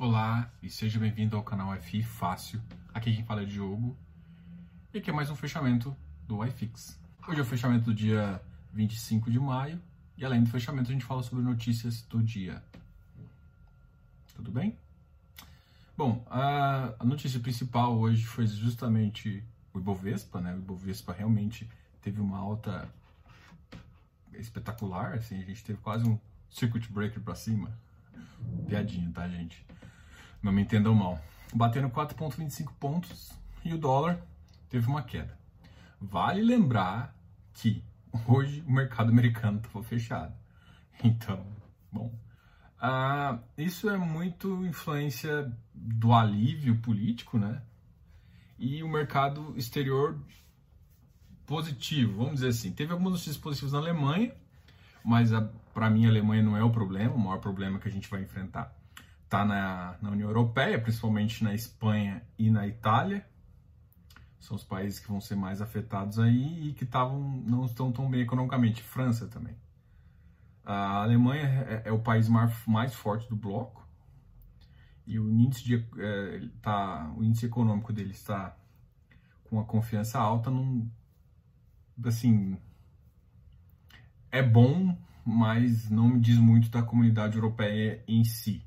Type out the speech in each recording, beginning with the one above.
Olá e seja bem-vindo ao canal FI Fácil. Aqui quem fala é Diogo e aqui é mais um fechamento do iFix. Hoje é o fechamento do dia 25 de maio e além do fechamento a gente fala sobre notícias do dia. Tudo bem? Bom, a notícia principal hoje foi justamente o Ibovespa, né? O Ibovespa realmente teve uma alta espetacular, assim, a gente teve quase um circuit breaker para cima. Piadinha, tá, gente? Não me entendam mal. Batendo 4,25 pontos e o dólar teve uma queda. Vale lembrar que hoje o mercado americano estava fechado. Então, bom, ah, isso é muito influência do alívio político, né? E o mercado exterior positivo, vamos dizer assim. Teve algumas notícias positivas na Alemanha, mas para mim a Alemanha não é o problema, o maior problema que a gente vai enfrentar está na, na União Europeia, principalmente na Espanha e na Itália. São os países que vão ser mais afetados aí e que tavam, não estão tão bem economicamente. França também. A Alemanha é, é o país mais, mais, forte do bloco e o índice, de, é, tá, o índice econômico dele está com a confiança alta num, assim, é bom, mas não me diz muito da comunidade europeia em si,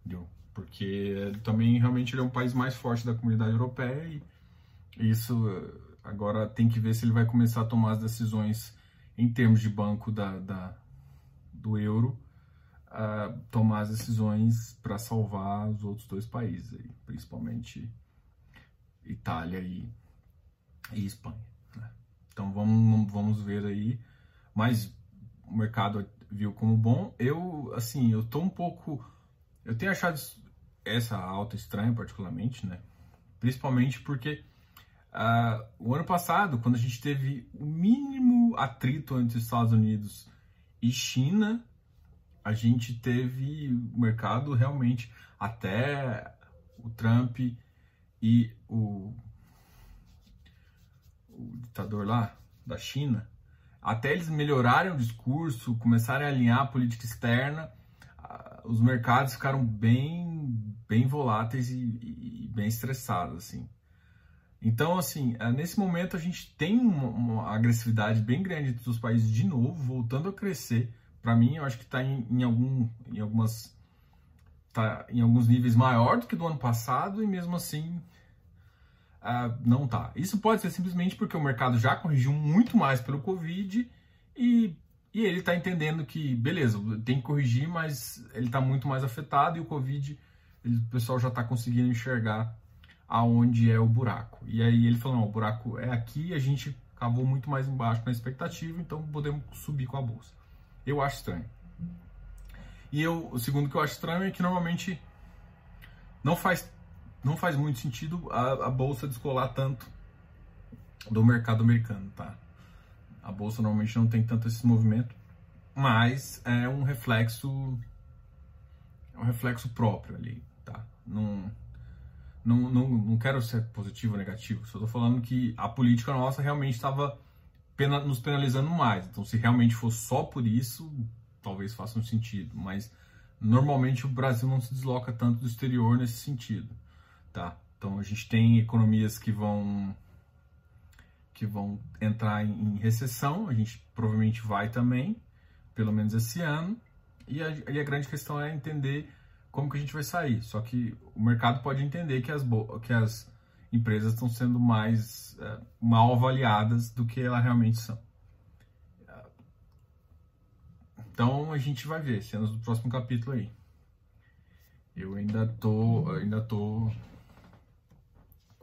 entendeu? Porque também realmente ele é um país mais forte da comunidade europeia e isso agora tem que ver se ele vai começar a tomar as decisões em termos de banco da, da do euro, uh, tomar as decisões para salvar os outros dois países, aí, principalmente Itália e, e Espanha. Né? Então vamos, vamos ver aí, mas o mercado viu como bom. Eu, assim, eu tô um pouco. Eu tenho achado essa alta estranha, particularmente, né? Principalmente porque uh, o ano passado, quando a gente teve o mínimo atrito entre Estados Unidos e China, a gente teve o mercado realmente até o Trump e o, o ditador lá da China até eles melhorarem o discurso, começarem a alinhar a política externa, os mercados ficaram bem, bem voláteis e, e bem estressados, assim. Então, assim, é, nesse momento a gente tem uma, uma agressividade bem grande dos países de novo, voltando a crescer. Para mim, eu acho que está em, em, algum, em algumas tá em alguns níveis maior do que do ano passado e mesmo assim uh, não tá. Isso pode ser simplesmente porque o mercado já corrigiu muito mais pelo Covid e, e ele está entendendo que, beleza, tem que corrigir, mas ele está muito mais afetado e o Covid, ele, o pessoal já está conseguindo enxergar aonde é o buraco. E aí ele falou, não, o buraco é aqui, a gente cavou muito mais embaixo na expectativa, então podemos subir com a bolsa. Eu acho estranho. E eu, o segundo que eu acho estranho é que normalmente não faz não faz muito sentido a, a bolsa descolar tanto do mercado americano, tá? A bolsa normalmente não tem tanto esse movimento, mas é um reflexo é um reflexo próprio ali, tá? Não, não, não, não quero ser positivo ou negativo, só tô falando que a política nossa realmente estava pena, nos penalizando mais. Então, se realmente for só por isso, talvez faça um sentido, mas normalmente o Brasil não se desloca tanto do exterior nesse sentido tá? Então a gente tem economias que vão que vão entrar em recessão, a gente provavelmente vai também, pelo menos esse ano, e a, e a grande questão é entender como que a gente vai sair. Só que o mercado pode entender que as, que as empresas estão sendo mais é, mal avaliadas do que elas realmente são. Então a gente vai ver, cenas do próximo capítulo aí. Eu ainda tô, ainda tô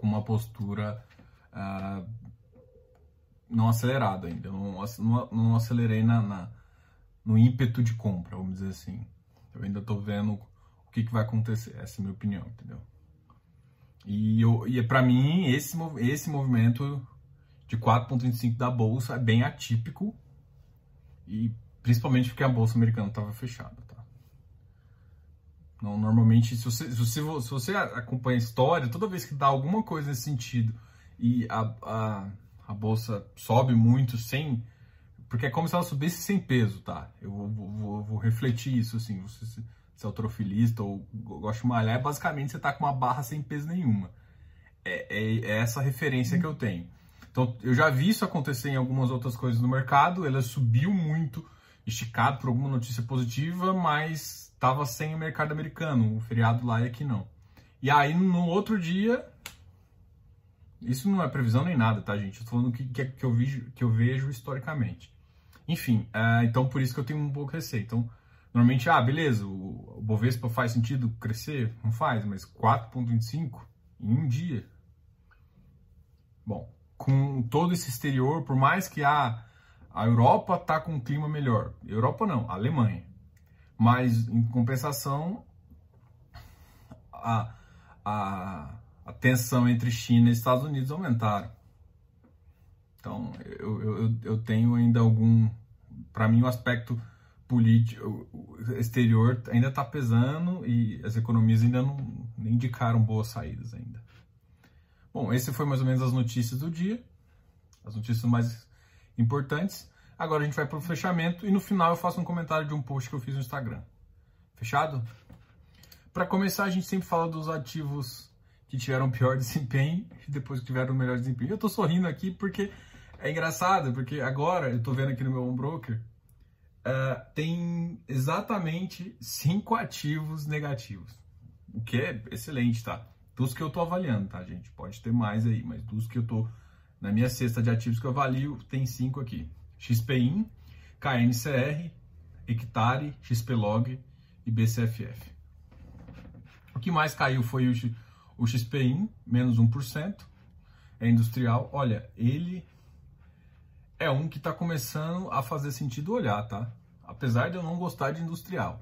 com uma postura uh, não acelerada ainda. Eu não, não, acelerei na, na, no ímpeto de compra, vamos dizer assim. Eu ainda estou vendo o que, que vai acontecer. Essa é a minha opinião, entendeu? E, eu, e para mim, esse, esse movimento de 4,25 da bolsa é bem atípico. E principalmente porque a bolsa americana estava fechada. Não, normalmente, se você, se, você, se você acompanha a história, toda vez que dá alguma coisa nesse sentido e a, a, a bolsa sobe muito sem. Porque é como se ela subisse sem peso, tá? Eu vou, vou, vou refletir isso, assim. Você, se é autorofilista ou gosta de malhar, é basicamente você tá com uma barra sem peso nenhuma. É, é, é, essa referência que eu tenho. Então, eu já vi isso acontecer em algumas outras coisas no mercado, ela subiu muito, esticado por alguma notícia positiva, mas estava sem o mercado americano, o feriado lá e aqui não. E aí, no outro dia, isso não é previsão nem nada, tá, gente? Eu tô falando que, que, que, eu, vejo, que eu vejo historicamente. Enfim, uh, então por isso que eu tenho um pouco de receio. Então, normalmente, ah, beleza, o, o Bovespa faz sentido crescer? Não faz, mas 4,25 em um dia. Bom, com todo esse exterior, por mais que a, a Europa tá com um clima melhor. Europa não, Alemanha. Mas, em compensação, a, a, a tensão entre China e Estados Unidos aumentaram. Então, eu, eu, eu tenho ainda algum. Para mim, o aspecto político exterior ainda está pesando e as economias ainda não indicaram boas saídas ainda. Bom, esse foi mais ou menos as notícias do dia, as notícias mais importantes. Agora a gente vai para o fechamento e no final eu faço um comentário de um post que eu fiz no Instagram. Fechado? Para começar, a gente sempre fala dos ativos que tiveram pior desempenho e depois que tiveram melhor desempenho. Eu estou sorrindo aqui porque é engraçado, porque agora eu estou vendo aqui no meu home broker, uh, tem exatamente cinco ativos negativos, o que é excelente, tá? Dos que eu estou avaliando, tá, gente? Pode ter mais aí, mas dos que eu estou na minha cesta de ativos que eu avalio, tem cinco aqui: XPIN, KNCR, Hectare, XPlog e BCFF. O que mais caiu foi o, XPIN, menos 1%. É industrial. Olha, ele é um que está começando a fazer sentido olhar, tá? Apesar de eu não gostar de industrial.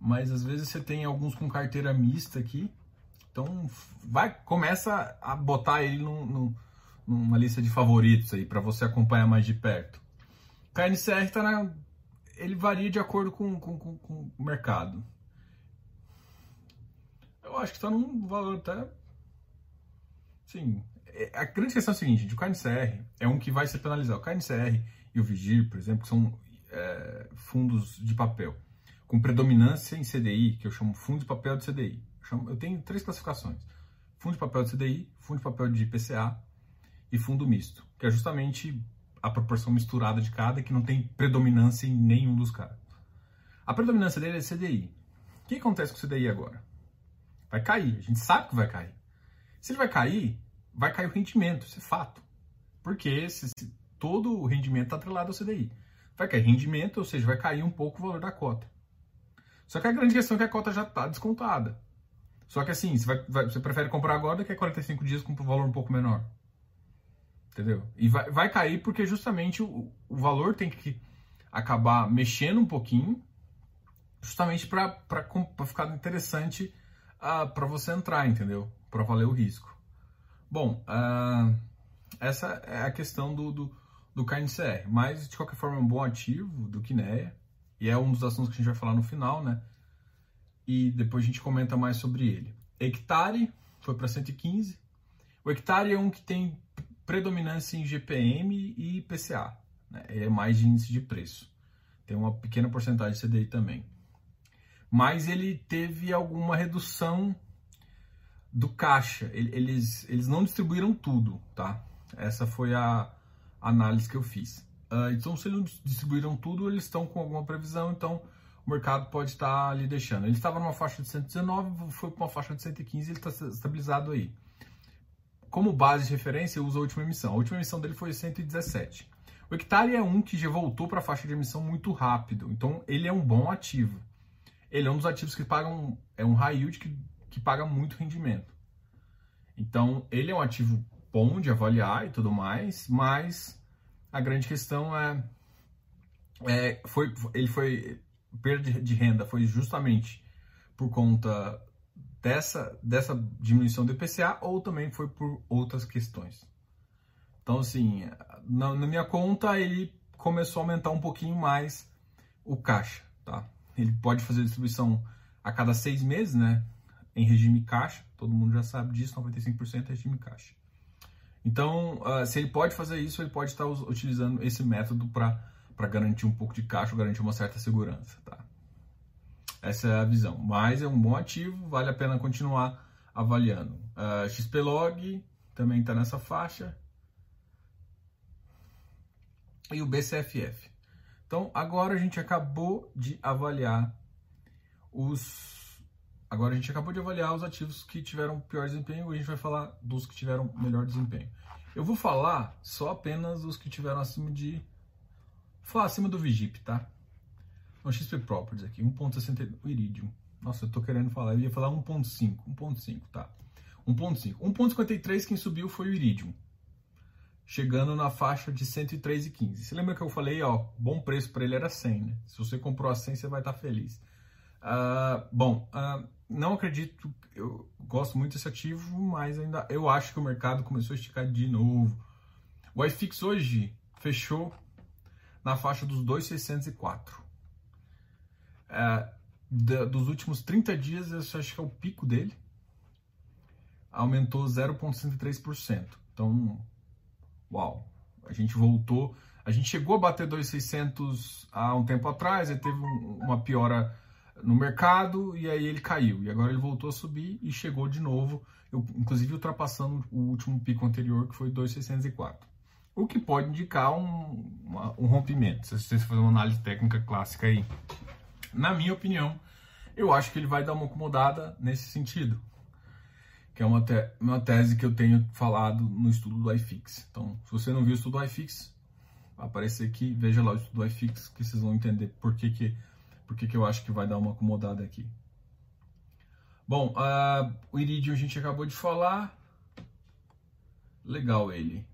Mas às vezes você tem alguns com carteira mista aqui. Então vai, começa a botar ele num, num, numa lista de favoritos aí para você acompanhar mais de perto. KNCR tá na, ele varia de acordo com, com, com, com o mercado. Eu acho que está num valor até. Sim, é, a grande questão é a seguinte, o KNCR é um que vai ser penalizado. O KNCR e o Vigir, por exemplo, são é, fundos de papel com predominância em CDI, que eu chamo fundo de papel de CDI. Eu, chamo, eu tenho três classificações. Fundo de papel de CDI, fundo de papel de IPCA e fundo misto, que é justamente a proporção misturada de cada que não tem predominância em nenhum dos caras. A predominância dele é CDI. O que acontece com o CDI agora? Vai cair, a gente sabe que vai cair. Se ele vai cair, vai cair o rendimento, isso é fato. Porque todo o rendimento está atrelado ao CDI. Vai cair rendimento, ou seja, vai cair um pouco o valor da cota. Só que a grande questão é que a cota já está descontada. Só que assim, você, vai, vai, você prefere comprar agora do que 45 dias com um valor um pouco menor. Entendeu? E vai, vai cair porque justamente o, o valor tem que acabar mexendo um pouquinho, justamente para ficar interessante uh, ah, para você entrar, entendeu? Para valer o risco. Bom, uh, essa é a questão do, do, do KNCR, mas de qualquer forma é um bom ativo do Kinea e é um dos assuntos que a gente vai falar no final, né? E depois a gente comenta mais sobre ele. Hectare foi para 115. O Hectare é um que tem predominância em GPM e PCA, né? é mais de índice de preço. Tem uma pequena porcentagem de CDI também. Mas ele teve alguma redução do caixa. Eles, eles não distribuíram tudo, tá? Essa foi a análise que eu fiz. Uh, então, se eles não distribuíram tudo, eles estão com alguma previsão, então o mercado pode estar ali deixando. Ele estava numa faixa de 119, foi para uma faixa de 115, ele está estabilizado aí. Como base de referência, eu uso a última emissão. A última emissão dele foi 117. O hectare é um que já voltou para a faixa de emissão muito rápido, então ele é um bom ativo. Ele é um dos ativos que pagam, é um high yield que que paga muito rendimento. Então, ele é um ativo bom de avaliar e tudo mais, mas a grande questão é, é foi, ele foi perda de renda foi justamente por conta dessa, dessa diminuição do IPCA ou também foi por outras questões. Então, assim, na, na, minha conta, ele começou a aumentar um pouquinho mais o caixa, tá? Ele pode fazer distribuição a cada seis meses, né? em regime caixa, todo mundo já sabe disso, 95% é regime caixa. Então, uh, se ele pode fazer isso, ele pode estar utilizando esse método para garantir um pouco de caixa, garantir uma certa segurança. Tá? Essa é a visão. Mas é um bom ativo, vale a pena continuar avaliando. Uh, XPlog também está nessa faixa. E o BCFF. Então, agora a gente acabou de avaliar os. Agora a gente acabou de avaliar os ativos que tiveram pior desempenho e a gente vai falar dos que tiveram melhor desempenho. Eu vou falar só apenas os que tiveram acima de. Vou falar acima do Vigip, tá? O XP Properties aqui, 1.60. O Iridium. Nossa, eu tô querendo falar, eu ia falar 1.5. 1.5, tá? 1.5. 1.53 quem subiu foi o Iridium. Chegando na faixa de 103,15. Você lembra que eu falei, ó, bom preço para ele era 100, né? Se você comprou a 100, você vai estar tá feliz. Uh, bom, uh, não acredito, eu gosto muito desse ativo, mas ainda eu acho que o mercado começou a esticar de novo. O iFix hoje fechou na faixa dos 2,604. Uh, dos últimos 30 dias, eu acho que é o pico dele aumentou 0,63%. Então, uau, a gente voltou, a gente chegou a bater 2,600 há um tempo atrás, aí teve uma piora no mercado e aí ele caiu. E agora ele voltou a subir e chegou de novo, eu, inclusive ultrapassando o último pico anterior, que foi 2,604. O que pode indicar um, uma, um rompimento, se você fazer uma análise técnica clássica aí. Na minha opinião, eu acho que ele vai dar uma acomodada nesse sentido que é uma, te uma tese que eu tenho falado no estudo do iFix. Então, se você não viu o estudo do iFix, vai aparecer aqui, veja lá o estudo do iFix, que vocês vão entender por que, que, por que, que eu acho que vai dar uma acomodada aqui. Bom, uh, o Iridium a gente acabou de falar. Legal ele.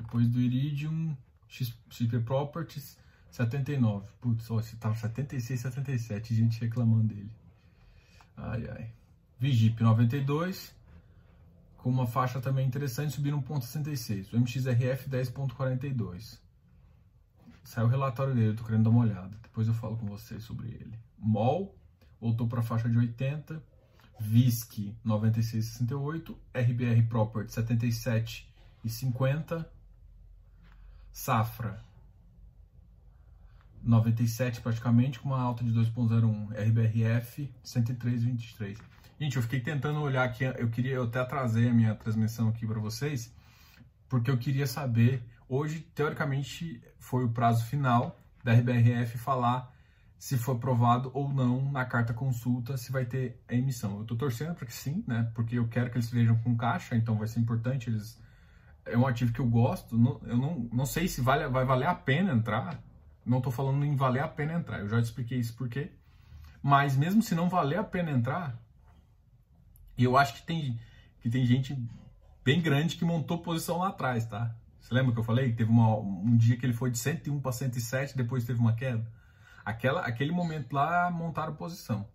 Depois do Iridium, XP Properties, 79. Putz, ó, esse tá 76, 77, gente reclamando dele. Ai, ai. Vigip 92, com uma faixa também interessante, subindo 1,66. O MXRF 10,42. Saiu o relatório dele, tô querendo dar uma olhada. Depois eu falo com vocês sobre ele. MOL voltou para a faixa de 80. VISC 96,68. RBR Property 77,50. Safra 97 praticamente, com uma alta de 2,01. RBRF 103,23. Gente, eu fiquei tentando olhar aqui, eu queria eu até trazer a minha transmissão aqui para vocês, porque eu queria saber, hoje, teoricamente, foi o prazo final da RBRF falar se foi aprovado ou não na carta consulta, se vai ter a emissão. Eu estou torcendo para que sim, né? Porque eu quero que eles vejam com caixa, então vai ser importante. Eles é um ativo que eu gosto. Não, eu não, não sei se vale, vai valer a pena entrar. Não estou falando em valer a pena entrar. Eu já expliquei isso por quê. Mas mesmo se não valer a pena entrar, eu acho que tem, que tem gente bem grande que montou posição lá atrás, tá? Você lembra que eu falei? Teve uma, um dia que ele foi de 101 para 107, depois teve uma queda. Aquela, aquele momento lá montaram posição.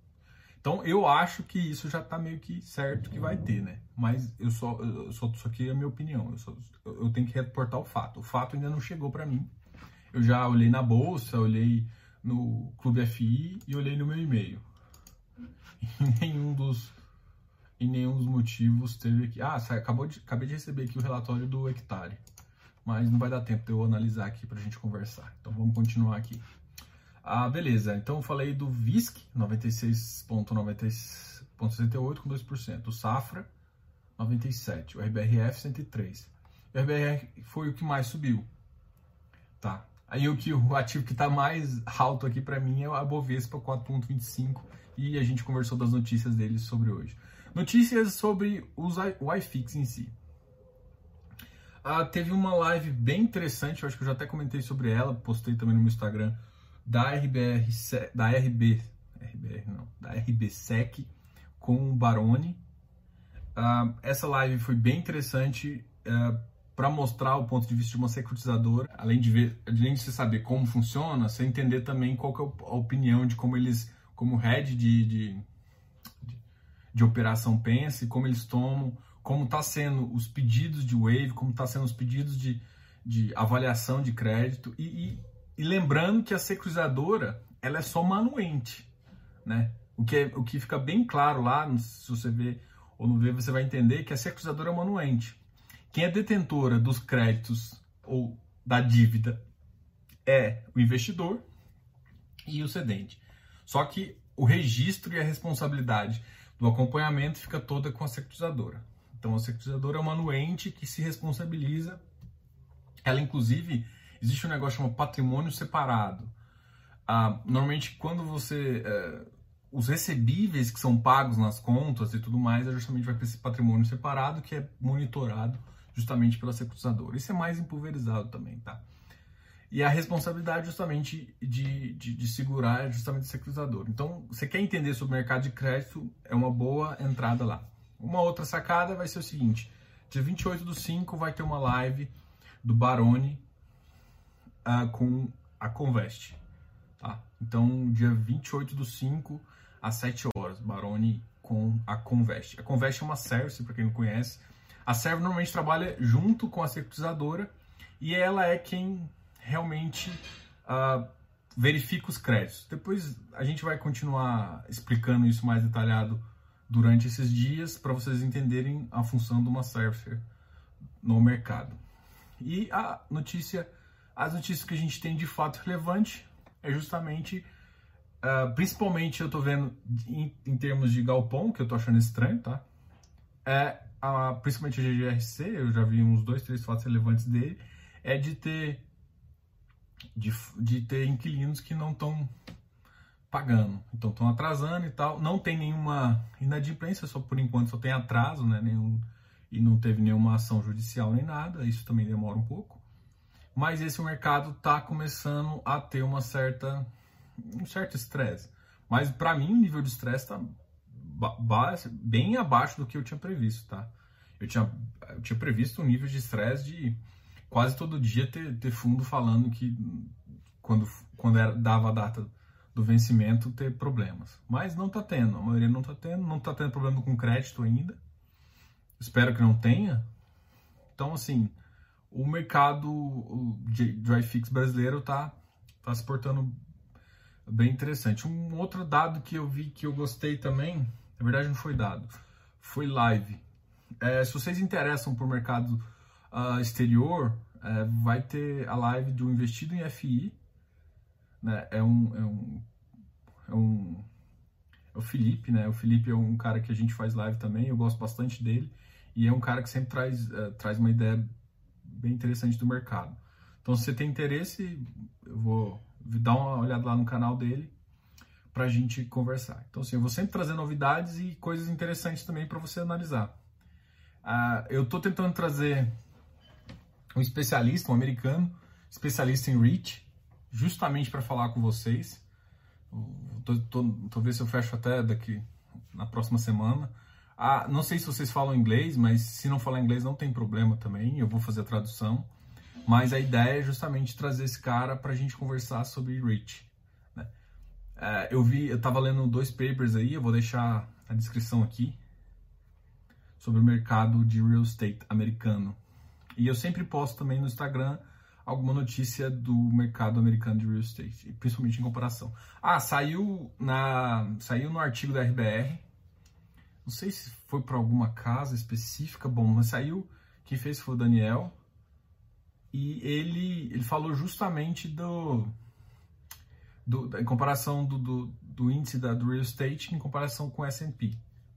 Então eu acho que isso já está meio que certo que vai ter, né? Mas eu só, eu só isso aqui é a minha opinião. Eu, só, eu tenho que reportar o fato. O fato ainda não chegou para mim. Eu já olhei na bolsa, olhei no Clube FI e olhei no meu e-mail. E nenhum dos e nenhum dos motivos teve aqui. Ah, acabou de, acabei de receber aqui o relatório do hectare, mas não vai dar tempo de eu analisar aqui para a gente conversar. Então vamos continuar aqui. Ah, beleza. Então eu falei do VISC, 96,68 com 2%. O Safra, 97. O RBRF, 103. O RBR foi o que mais subiu. Tá. Aí o que o ativo que está mais alto aqui para mim é a Bovespa 4.25 e a gente conversou das notícias deles sobre hoje. Notícias sobre os, o iFix em si. Ah, teve uma live bem interessante, eu acho que eu já até comentei sobre ela, postei também no meu Instagram, da RBR, da RB, RBR não, da RBSEC com o Baroni. Ah, essa live foi bem interessante ah, para mostrar o ponto de vista de uma securitizadora, além de ver, além de você saber como funciona, você entender também qual é a opinião de como eles, como head de, de de operação pense, como eles tomam, como está sendo os pedidos de wave, como está sendo os pedidos de, de avaliação de crédito e, e, e, lembrando que a securizadora ela é só manuente, né? O que, é, o que fica bem claro lá, se você vê ou não vê, você vai entender que a securizadora é manuente. Quem é detentora dos créditos ou da dívida é o investidor e o cedente. Só que o registro e a responsabilidade do acompanhamento fica toda com a securitizadora. Então a securitizadora é uma anuente que se responsabiliza. Ela, inclusive, existe um negócio chamado patrimônio separado. Ah, normalmente, quando você. Eh, os recebíveis que são pagos nas contas e tudo mais, é justamente vai para esse patrimônio separado que é monitorado justamente pela securitizadora. Isso é mais empulverizado também, tá? E a responsabilidade justamente de, de, de segurar é justamente o securitizador. Então, você quer entender sobre o mercado de crédito, é uma boa entrada lá. Uma outra sacada vai ser o seguinte: dia 28 do 5 vai ter uma live do Barone uh, com a Convest. Tá? Então, dia 28 do 5 às 7 horas, Barone com a Convest. A Convest é uma service, para quem não conhece. A serve normalmente trabalha junto com a securitizadora e ela é quem realmente uh, verifica os créditos. Depois a gente vai continuar explicando isso mais detalhado durante esses dias para vocês entenderem a função de uma surfer no mercado. E a notícia, as notícias que a gente tem de fato relevante é justamente, uh, principalmente eu estou vendo em, em, termos de galpão, que eu estou achando estranho, tá? É a, principalmente a GGRC, eu já vi uns dois, três fatos relevantes dele, é de ter de, de ter inquilinos que não estão pagando, então estão atrasando e tal. Não tem nenhuma inadimplência, só por enquanto só tem atraso, né? Nenhum, e não teve nenhuma ação judicial nem nada. Isso também demora um pouco. Mas esse mercado está começando a ter uma certa um certo estresse. Mas para mim o nível de estresse está bem abaixo do que eu tinha previsto, tá? Eu tinha, eu tinha previsto um nível de estresse de quase todo dia ter, ter fundo falando que quando, quando era, dava a data do vencimento ter problemas. Mas não está tendo, a maioria não está tendo, não está tendo problema com crédito ainda. Espero que não tenha. Então, assim, o mercado de dry fix brasileiro está tá se portando bem interessante. Um outro dado que eu vi que eu gostei também, na verdade não foi dado, foi live. É, se vocês interessam por mercado uh, exterior, é, vai ter a live do Investido em FI. Né? É, um, é, um, é um. É o Felipe, né? O Felipe é um cara que a gente faz live também, eu gosto bastante dele. E é um cara que sempre traz, uh, traz uma ideia bem interessante do mercado. Então, se você tem interesse, eu vou dar uma olhada lá no canal dele para a gente conversar. Então, assim, eu vou sempre trazer novidades e coisas interessantes também para você analisar. Uh, eu estou tentando trazer um especialista, um americano, especialista em REACH, justamente para falar com vocês. Tô vendo se eu fecho até daqui na próxima semana. Ah, não sei se vocês falam inglês, mas se não falar inglês não tem problema também, eu vou fazer a tradução. Mas a ideia é justamente trazer esse cara para a gente conversar sobre REACH. É, eu vi, eu estava lendo dois papers aí, eu vou deixar a descrição aqui sobre o mercado de real estate americano. E eu sempre posto também no Instagram alguma notícia do mercado americano de real estate, principalmente em comparação. Ah, saiu na saiu no artigo da RBR. Não sei se foi para alguma casa específica, bom, mas saiu. Quem fez foi o Daniel. E ele, ele falou justamente do, do em comparação do, do, do índice da, do real estate em comparação com o S&P.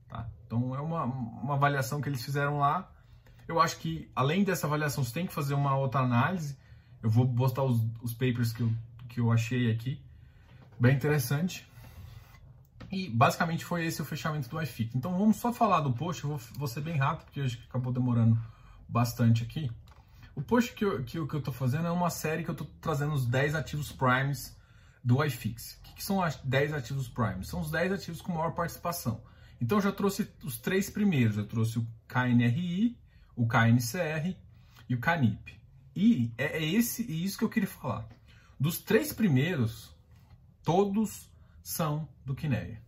Tá? Então é uma, uma avaliação que eles fizeram lá eu acho que, além dessa avaliação, você tem que fazer uma outra análise. Eu vou postar os, os papers que eu, que eu achei aqui. Bem interessante. E basicamente foi esse o fechamento do iFit. Então vamos só falar do post, eu vou, vou ser bem rápido, porque hoje acabou demorando bastante aqui. O post que eu, que, que eu fazendo é uma série que eu tô trazendo os 10 ativos primes do iFix. O que, que são os 10 ativos primes? São os 10 ativos com maior participação. Então já trouxe os três primeiros. Eu trouxe o KNRI, o KNCR e o CANIP. E é, é esse isso que eu queria falar. Dos três primeiros, todos são do Quineia.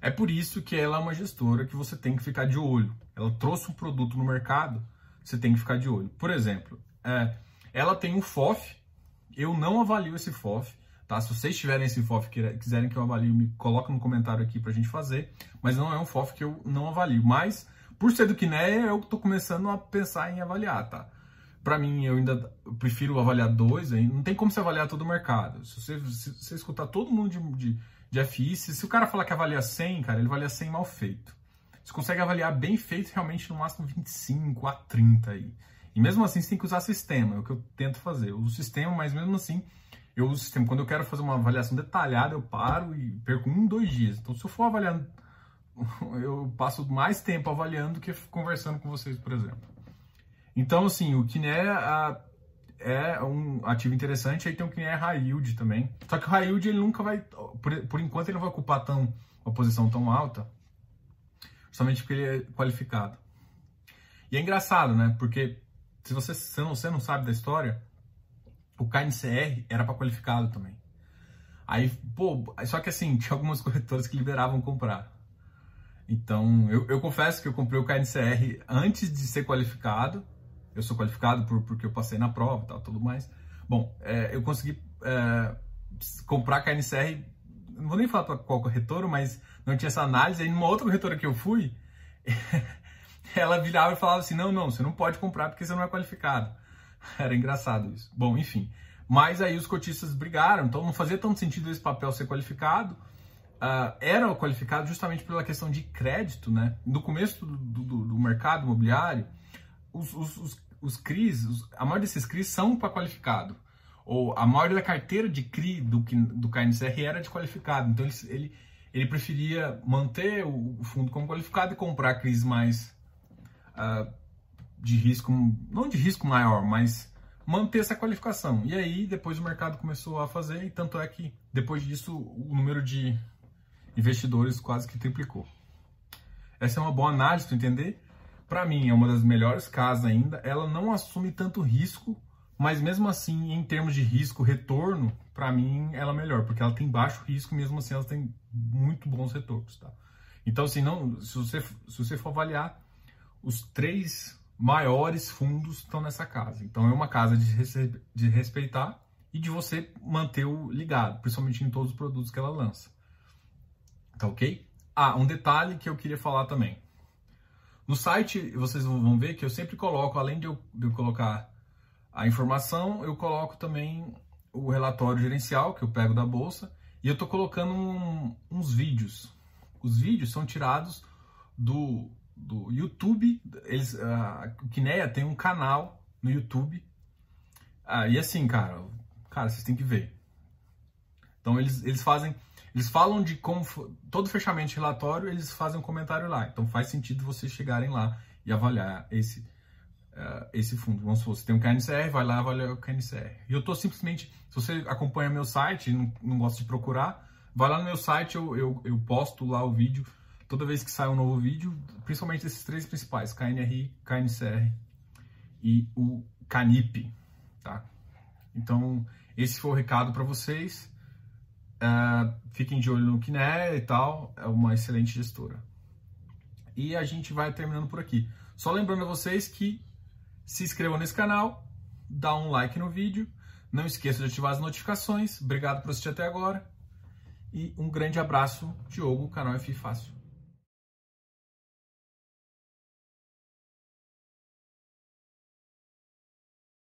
É por isso que ela é uma gestora que você tem que ficar de olho. Ela trouxe um produto no mercado, você tem que ficar de olho. Por exemplo, é, ela tem um FOF, eu não avalio esse FOF, tá? Se vocês tiverem esse FOF e quiserem que eu avalie, me coloca no comentário aqui pra gente fazer, mas não é um FOF que eu não avalio. Mas por ser do Kineia, eu tô começando a pensar em avaliar, tá? Para mim, eu ainda prefiro avaliar dois, hein? não tem como você avaliar todo o mercado. Se você, se você escutar todo mundo de, de, de FI. Se, se o cara falar que avalia 100, cara, ele avalia 100 mal feito. Você consegue avaliar bem feito realmente no máximo 25 a 30 aí. E mesmo assim você tem que usar sistema, é o que eu tento fazer. Eu uso sistema, mas mesmo assim eu uso. Quando eu quero fazer uma avaliação detalhada, eu paro e perco um, dois dias. Então se eu for avaliando, eu passo mais tempo avaliando do que conversando com vocês, por exemplo. Então, assim, o Kiné é um ativo interessante, aí tem o Kiné High Yield também. Só que o High Yield ele nunca vai, por, por enquanto, ele não vai ocupar tão, uma posição tão alta, justamente porque ele é qualificado. E é engraçado, né? Porque se você, se você não sabe da história, o KNCR era para qualificado também. Aí, pô, só que assim, tinha algumas corretoras que liberavam comprar. Então, eu, eu confesso que eu comprei o KNCR antes de ser qualificado. Eu sou qualificado por, porque eu passei na prova e tal, tudo mais. Bom, é, eu consegui é, comprar KNCR, não vou nem falar para qual corretora, mas não tinha essa análise. Aí, numa outra corretora que eu fui, ela virava e falava assim: não, não, você não pode comprar porque você não é qualificado. Era engraçado isso. Bom, enfim. Mas aí os cotistas brigaram, então não fazia tanto sentido esse papel ser qualificado. Uh, era qualificado justamente pela questão de crédito, né? No começo do, do, do mercado imobiliário, os, os, os, os CRIs, os, a maioria desses CRIs são para qualificado. Ou a maioria da carteira de CRI do, do KNCR era de qualificado. Então ele, ele, ele preferia manter o, o fundo como qualificado e comprar CRIs mais uh, de risco, não de risco maior, mas manter essa qualificação. E aí depois o mercado começou a fazer, e tanto é que depois disso o número de investidores quase que triplicou. Essa é uma boa análise para entender. Para mim, é uma das melhores casas ainda. Ela não assume tanto risco, mas mesmo assim, em termos de risco retorno, para mim ela é melhor, porque ela tem baixo risco, mesmo assim ela tem muito bons retornos, tá? Então, assim, não, se você, se você for avaliar, os três maiores fundos estão nessa casa. Então, é uma casa de, de respeitar e de você manter o ligado, principalmente em todos os produtos que ela lança. Tá ok? Ah, um detalhe que eu queria falar também. No site, vocês vão ver que eu sempre coloco, além de eu, de eu colocar a informação, eu coloco também o relatório gerencial que eu pego da bolsa e eu estou colocando um, uns vídeos. Os vídeos são tirados do, do YouTube. Eles, uh, o Kinea tem um canal no YouTube. Ah, e assim, cara, cara, vocês têm que ver. Então eles, eles fazem eles falam de como todo fechamento de relatório, eles fazem um comentário lá. Então faz sentido vocês chegarem lá e avaliar esse, uh, esse fundo. Vamos supor, você tem um KNCR, vai lá avaliar o KNCR. E eu estou simplesmente, se você acompanha meu site e não, não gosta de procurar, vai lá no meu site, eu, eu, eu posto lá o vídeo. Toda vez que sai um novo vídeo, principalmente esses três principais, KNRI, KNCR e o CANIP, tá? Então, esse foi o recado para vocês. Uh, fiquem de olho no Kiné e tal, é uma excelente gestora. E a gente vai terminando por aqui. Só lembrando a vocês que se inscrevam nesse canal, dá um like no vídeo, não esqueça de ativar as notificações. Obrigado por assistir até agora e um grande abraço, Diogo, canal F Fácil.